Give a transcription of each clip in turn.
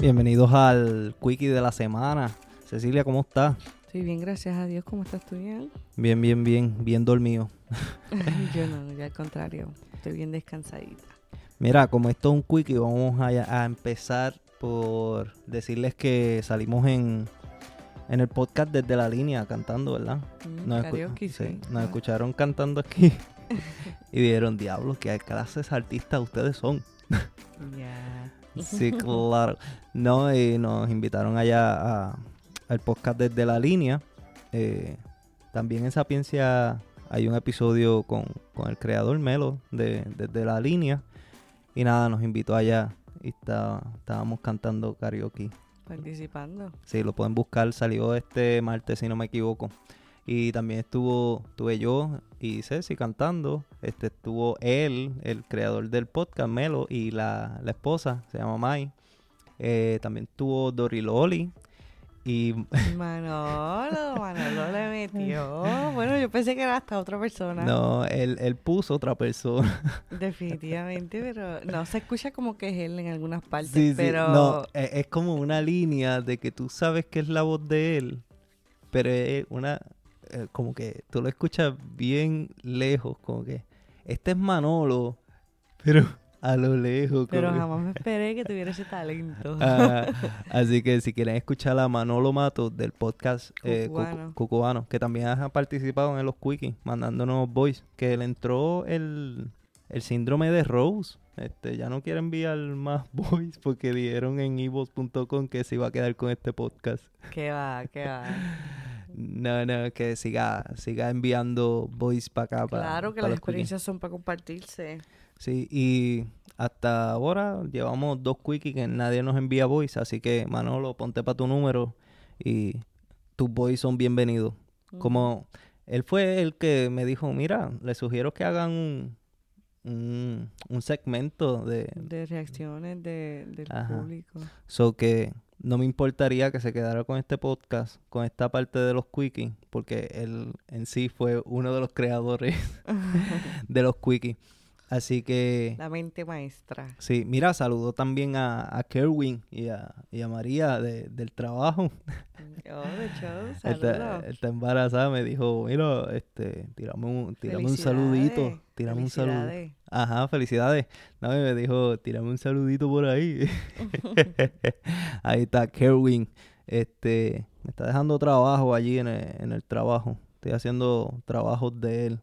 Bienvenidos al Quickie de la semana. Cecilia, ¿cómo estás? Estoy bien, gracias a Dios. ¿Cómo estás tú bien? Bien, bien, bien, bien dormido. Yo no, ya al contrario. Estoy bien descansadita. Mira, como esto es un Quickie, vamos a, a empezar por decirles que salimos en, en el podcast desde la línea cantando, ¿verdad? Mm, Nos, karaoke, sí. nos Ah. escucharon cantando aquí y dijeron, diablo, ¿qué clases artistas ustedes son? Ya. Sí, claro. No, y nos invitaron allá al podcast desde la línea. Eh, también en Sapiencia hay un episodio con, con el creador Melo de desde la línea. Y nada, nos invitó allá y está- estábamos cantando karaoke. Participando. Sí, lo pueden buscar, salió este martes si no me equivoco. Y también estuvo, estuve yo y Ceci cantando. Este estuvo él, el creador del podcast, Melo, y la, la esposa, se llama Mai. Eh, también estuvo Dori Loli. Y Manolo, Manolo le metió. Bueno, yo pensé que era hasta otra persona. no, él, él puso otra persona. Definitivamente, pero no, se escucha como que es él en algunas partes, Sí, sí, pero No, es, es como una línea de que tú sabes que es la voz de él, pero es una, eh, como que tú lo escuchas bien lejos, como que este es Manolo, pero a lo lejos. pero que- jamás me esperé que tuviera ese talento. Ah, así que si quieren escuchar a Manolo Mato del podcast eh, Cucu- Cucubano. Cucubano, que también ha participado en los quickies, mandándonos voice, que le entró el, el síndrome de Rose. Este, ya no quiere enviar más voice porque dijeron en evox.com que se iba a quedar con este podcast. ¿Qué va? ¿Qué va? No, no, que siga, siga enviando voice para acá. para- Claro que las quickies. experiencias son para compartirse. Sí, y hasta ahora llevamos dos quickies que nadie nos envía voice, así que Manolo, ponte para tu número y tus voice son bienvenidos. Como él fue el que me dijo, mira, le sugiero que hagan un, un, un segmento de... de reacciones de, del Ajá. público. So que no me importaría que se quedara con este podcast, con esta parte de los quickies, porque él en sí fue uno de los creadores de los quickies. Así que... La mente maestra. Sí, mira, saludó también a, a Kerwin y a, y a María de- del trabajo. Oh, de Está, está embarazada, me dijo, mira, este, tirame un, tirame un saludito, tirame un saludo. Ajá, felicidades. No, me dijo, tirame un saludito por ahí. ahí está Kerwin. Este, me está dejando trabajo allí en el, en el trabajo. Estoy haciendo trabajos de él.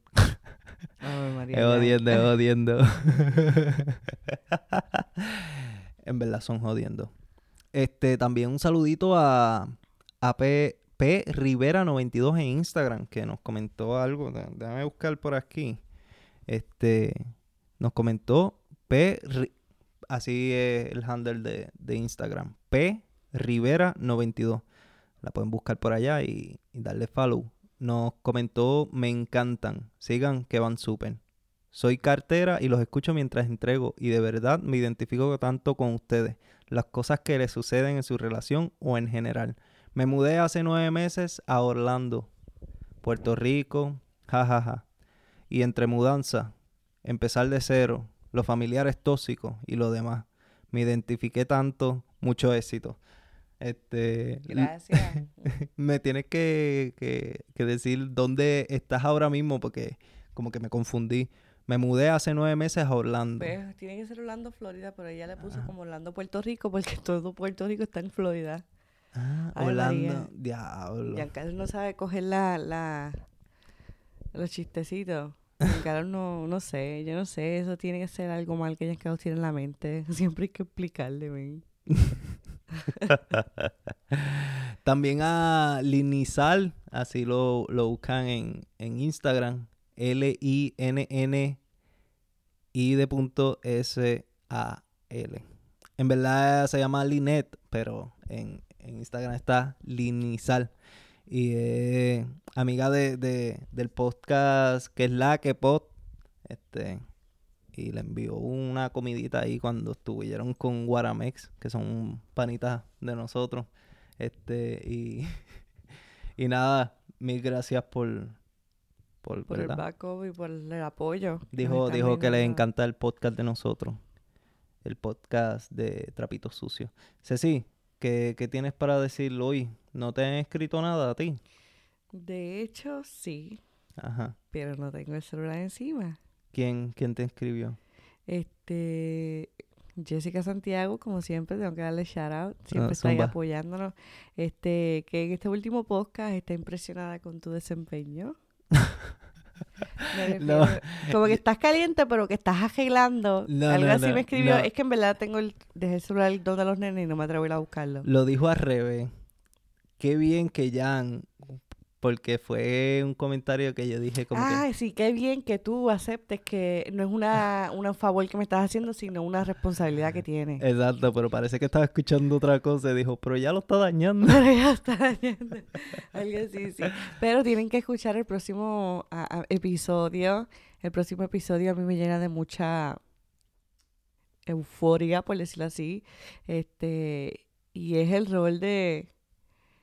María, Es jodiendo, es jodiendo. en verdad son jodiendo. Este, también un saludito a, a P, P Rivera 92 en Instagram, que nos comentó algo. Dé- Déjame buscar por aquí. Este, nos comentó P, así es el handle de, de Instagram. P Rivera 92. La pueden buscar por allá y, y darle follow. Nos comentó, me encantan. Sigan que van súper. Soy cartera y los escucho mientras entrego y de verdad me identifico tanto con ustedes, las cosas que les suceden en su relación o en general. Me mudé hace nueve meses a Orlando, Puerto Rico, jajaja. Y entre mudanza, empezar de cero, los familiares tóxicos y lo demás. Me identifiqué tanto, mucho éxito. Este, Gracias. me tienes que, que- que decir dónde estás ahora mismo porque como que me confundí. Me mudé hace nueve meses a Orlando. Pues tiene que ser Orlando, Florida, pero ella le puso Ah. como Orlando, Puerto Rico, porque todo Puerto Rico está en Florida. Ah, Ay, Orlando. María. Diablo. Giancarlo no sabe coger la, la, los chistecitos. Giancarlo no, no sé, yo no sé, eso tiene que ser algo mal que Giancarlo tiene en la mente. Siempre hay que explicarle, ven. También a Linizal, así lo, lo buscan en, en Instagram. L-I-N-N I de punto S-A-L. En verdad se llama Linet, pero en, en Instagram está Linizal. Y amiga de, de- del podcast que es la que pod. Este, y le envió una comidita ahí cuando estuvieron con Guaramex, que son panitas de nosotros. Este, y, y nada, mil gracias por, por, Por el backup y por el apoyo. Dijo, dijo que le encanta el podcast de nosotros. el podcast de Trapitos Sucios. Ceci, ¿qué, ¿qué tienes para decir hoy? ¿No te han escrito nada a ti? De hecho, sí, Ajá. pero no tengo el celular encima. ¿Quién, quién te escribió? Este, Jessica Santiago, como siempre, tengo que darle shout out. Siempre Ah, está ahí apoyándonos. Este, que en este último podcast está impresionada con tu desempeño. No. Como que estás caliente, pero que estás arreglando. No, Algo no, así me escribió. Es que en verdad tengo el, dejé el celular donde los nenes y no me atrevo a ir a buscarlo. Lo dijo al revés. Qué bien que Jan, porque fue un comentario que yo dije como que... Ay, sí, qué bien que tú aceptes que no es una, una favor que me estás haciendo, sino una responsabilidad que tienes. Exacto, pero parece que estaba escuchando otra cosa y dijo, pero ya lo está dañando. Pero ya está dañando. Algo así, sí. Pero tienen que escuchar el próximo a- a- episodio. El próximo episodio a mí me llena de mucha euforia, por decirlo así. Este, y es el rol de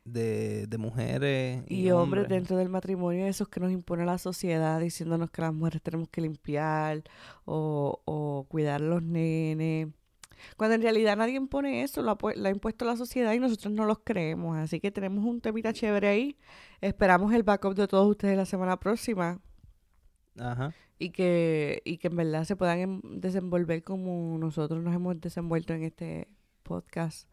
De, de mujeres y, y hombres dentro del matrimonio, esos que nos impone la sociedad diciéndonos que las mujeres tenemos que limpiar o, o cuidar a los nenes. Cuando en realidad nadie impone eso, lo ha, pu- lo ha impuesto la sociedad y nosotros no los creemos. Así que tenemos un temita chévere ahí. Esperamos el backup de todos ustedes la semana próxima Ajá. y que, y que en verdad se puedan em- desenvolver como nosotros nos hemos desenvuelto en este podcast.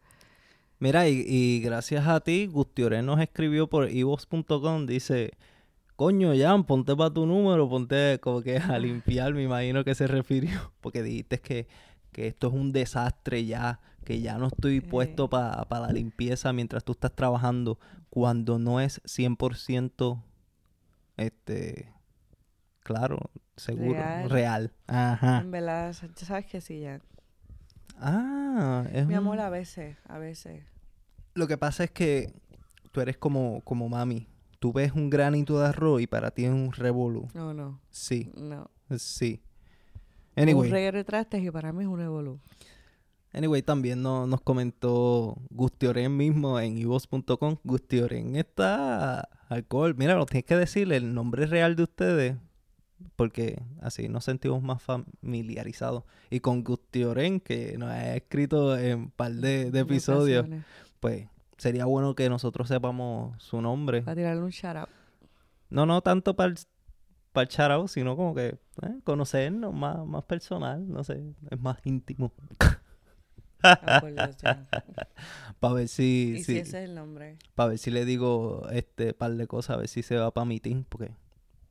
Mira, y, y gracias a ti, Gustioren nos escribió por ivox.com, dice, coño, Jan, ponte para tu número, ponte como que a limpiar, me imagino que se refirió, porque dijiste que, que esto es un desastre ya, que ya no estoy puesto para la limpieza mientras tú estás trabajando, cuando no es 100%, este, claro, seguro, Real. real. Ajá. En verdad, sabes que sí, ya. Ah, es Mi un- amor, a veces, a veces. Lo que pasa es que tú eres como, como mami. Tú ves un granito de arroz y para ti es un revolú. No, no, Sí, no. sí. Un Anyway, reguero de trastes y para mí es un revolú. anyway también no- nos comentó Gustioren mismo en ivoz.com. Gustioren está alcohol. Mira, lo tienes que decirle el nombre real de ustedes porque así nos sentimos más familiarizados. Y con Gustioren, que nos ha escrito en un par de, episodios, ocasiones. pues sería bueno que nosotros sepamos su nombre. Para tirarle un shout out. No, no tanto para el, para el charao, sino como que eh, conocernos más, más personal, no sé, es más íntimo. Ah. Para ver si, Y si si ese es el nombre. para ver si le digo este par de cosas, a ver si se va para mi team, porque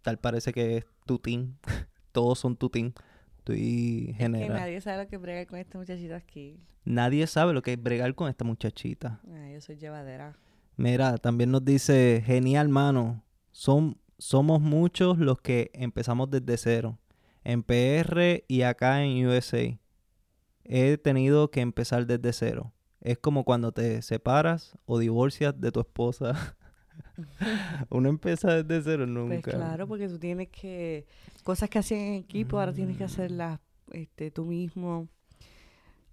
tal parece que es tu team. Todos son tu team. Estoy general. Nadie... nadie sabe lo que brega con este muchachito aquí. sabe lo que es bregar con esta muchachita. Ay, yo soy llevadera. Mira, también nos dice, genial, mano. Son, somos muchos los que empezamos desde cero. En PR y acá en USA. He tenido que empezar desde cero. Es como cuando te separas o divorcias de tu esposa. Uno empieza desde cero nunca. Pues claro, porque tú tienes que... Cosas que hacían en equipo, ahora tienes que hacerlas este, tú mismo.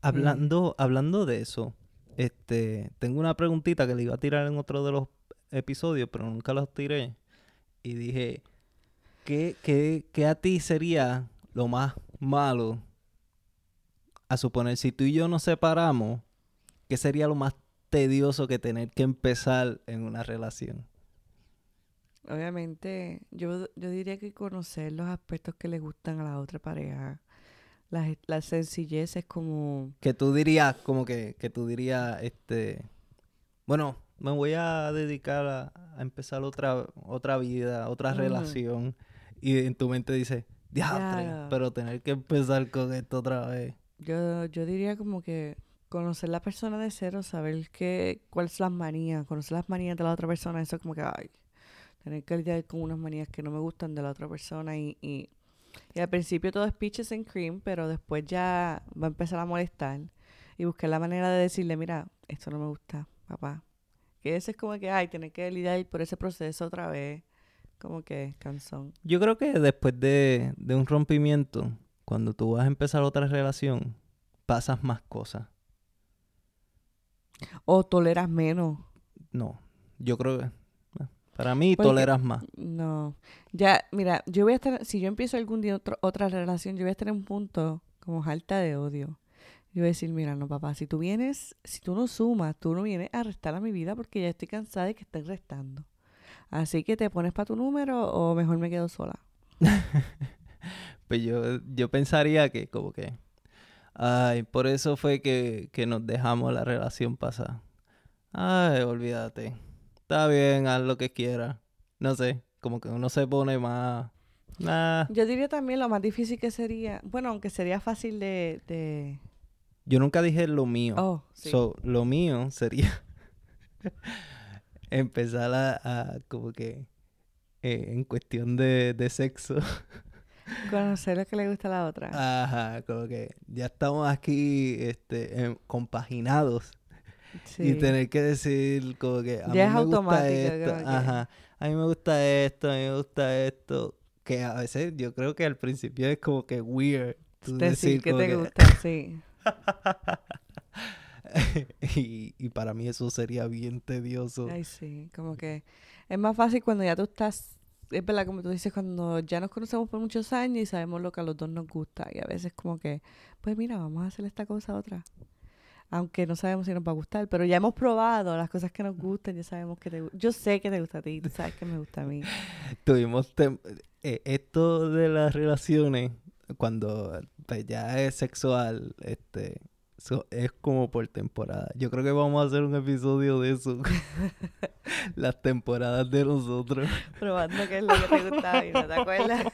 Hablando, hablando de eso, este, tengo una preguntita que le iba a tirar en otro de los episodios, pero nunca los tiré. Y dije, ¿qué, qué, qué a ti sería lo más malo? A suponer, si tú y yo nos separamos, ¿qué sería lo más tedioso que tener que empezar en una relación? Obviamente, yo, yo diría que conocer los aspectos que le gustan a la otra pareja. Las, las sencilleces como... Que tú dirías, como que, que tú dirías, este, bueno, me voy a dedicar a, a empezar otra, otra vida, otra relación. Y en tu mente dice, diatre, Claro. pero tener que empezar con esto otra vez. Yo, yo diría como que conocer la persona de cero, saber qué, cuáles son las manías, conocer las manías de la otra persona, eso como que, ay, tener que lidiar con unas manías que no me gustan de la otra persona y, y, y al principio todo es peaches and cream, pero después ya va a empezar a molestar y buscar la manera de decirle, mira, esto no me gusta, papá. Que eso es como que, ay, tener que lidiar por ese proceso otra vez, como que cansón. Yo creo que después de, de un rompimiento, cuando tú vas a empezar otra relación, pasas más cosas. O toleras menos. No, yo creo que eh, para mí Porque- toleras más. No. Ya, mira, yo voy a estar, si yo empiezo algún día otro- otra relación, yo voy a estar en un punto como alta de odio. Yo voy a decir, mira, no, papá, si tú vienes, si tú no sumas, tú no vienes a restar a mi vida porque ya estoy cansada de que estén restando. Así que te pones para tu número o mejor me quedo sola. pues yo, yo pensaría que como que... Ay, por eso fue que, que nos dejamos la relación pasada. Ay, olvídate. Está bien, haz lo que quieras. No sé, como que uno se pone más... Nah. Yo diría también lo más difícil que sería, bueno, aunque sería fácil de... de... Yo nunca dije lo mío. Oh, sí. So, lo mío sería empezar a, a como que eh, en cuestión de, de sexo. Conocer lo que le gusta a la otra. Ajá, como que ya estamos aquí este, em, compaginados. sí. Y tener que decir como que a Ya mí es me gusta automático, esto, que- ajá, a mí me gusta esto, a mí me gusta esto, que a veces yo creo que al principio es como que weird tú Decir que como te que- gusta, sí. y, y para mí eso sería bien tedioso. Ay, sí, como que es más fácil cuando ya tú estás, es verdad, como tú dices, cuando ya nos conocemos por muchos años y sabemos lo que a los dos nos gusta. Y a veces como que, pues mira, vamos a hacer esta cosa otra. Aunque no sabemos si nos va a gustar, pero ya hemos probado las cosas que nos gustan, ya sabemos que te. Yo sé que te gusta a ti, tú sabes que me gusta a mí. Tuvimos eh, esto de las relaciones cuando pues, ya es sexual, este so- es como por temporada. Yo creo que vamos a hacer un episodio de eso. Las temporadas de nosotros. Probando qué es lo que te gusta y no te acuerdas.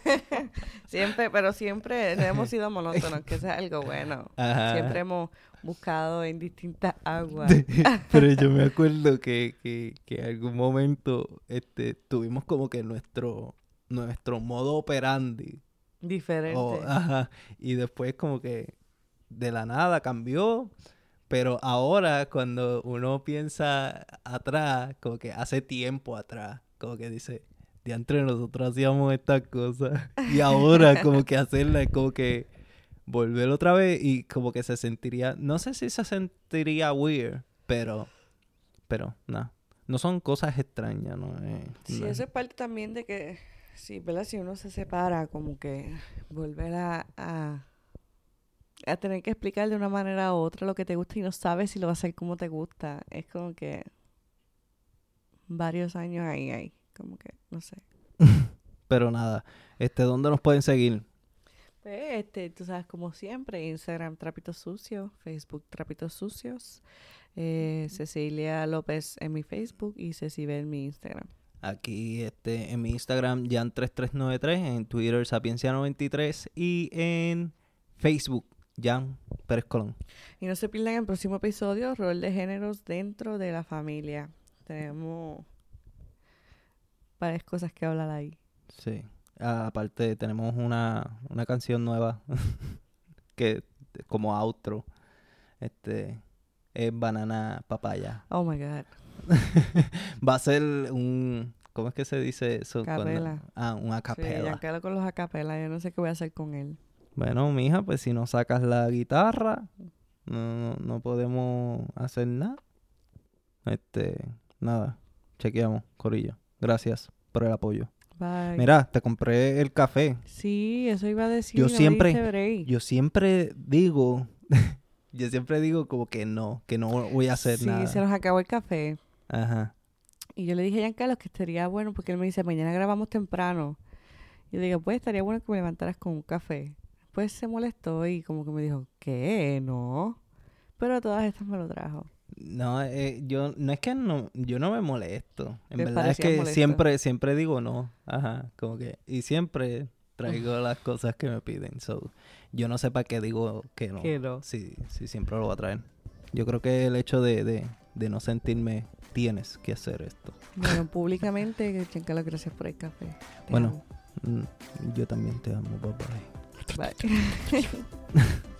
siempre, pero siempre hemos sido monótonos, que eso es algo bueno. Ajá. Siempre hemos buscado en distintas aguas. Pero yo me acuerdo que, que, que en algún momento este, tuvimos como que nuestro, nuestro modo operandi. Diferente. Ajá, y después como que de la nada cambió. Pero ahora cuando uno piensa atrás, como que hace tiempo atrás, como que dice, de entre nosotros hacíamos estas cosas. Y ahora como que hacerla es como que volver otra vez y como que se sentiría, no sé si se sentiría weird, pero, pero no, no son cosas extrañas, ¿no? Eh, Sí, no. eso es parte también de que, sí, ¿verdad? Si uno se separa, como que volver a, a, a tener que explicar de una manera u otra lo que te gusta y no sabes si lo vas a hacer como te gusta. Es como que varios años ahí, ahí, como que, no sé. Pero nada, este, ¿dónde nos pueden seguir? Pues, este, tú sabes, como siempre, Instagram Trapitos Sucios, Facebook Trapitos Sucios, eh, Cecilia López en mi Facebook y Cecibe en mi Instagram. Aquí este, en mi Instagram, Jan3393, en Twitter, Sapiencia93 y en Facebook, Jan Pérez Colón. Y no se pierdan el próximo episodio, rol de géneros dentro de la familia. Tenemos varias cosas que hablar ahí. Sí. Ah, aparte, tenemos una, una canción nueva que como outro. Este es Banana Papaya. Oh my God. Va a ser un. ¿Cómo es que se dice eso? Cuando- Capela. ah, una Sí, capela. Giancarlo con los acapela. Yo no sé qué voy a hacer con él. Bueno, mija, pues si no sacas la guitarra, no, no, no podemos hacer nada. Este, nada, chequeamos, Corillo. Gracias por el apoyo. Bye. Mira, te compré el café. Sí, eso iba a decir. Yo no siempre-. Yo siempre digo, yo siempre digo como que no, que no voy a hacer sí, nada. se nos acabó el café. Ajá. Y yo le dije a Giancarlo que estaría bueno porque él me dice, mañana grabamos temprano. Y le digo, pues estaría bueno que me levantaras con un café. Pues se molestó y como que me dijo, ¿qué? No. Pero todas estas me lo trajo. No, eh, yo no es que no, yo no me molesto. En verdad es que molesto. siempre, siempre digo no. Ajá, como que y siempre traigo las cosas que me piden. So, yo no sé para qué digo que no. Que no. Sí, sí, siempre lo voy a traer. Yo creo que el hecho de, de, de no sentirme tienes que hacer esto. Bueno, públicamente, Giancarlo, gracias por el café. Te Bueno. amo. Mm, yo también te amo, papá. Bye.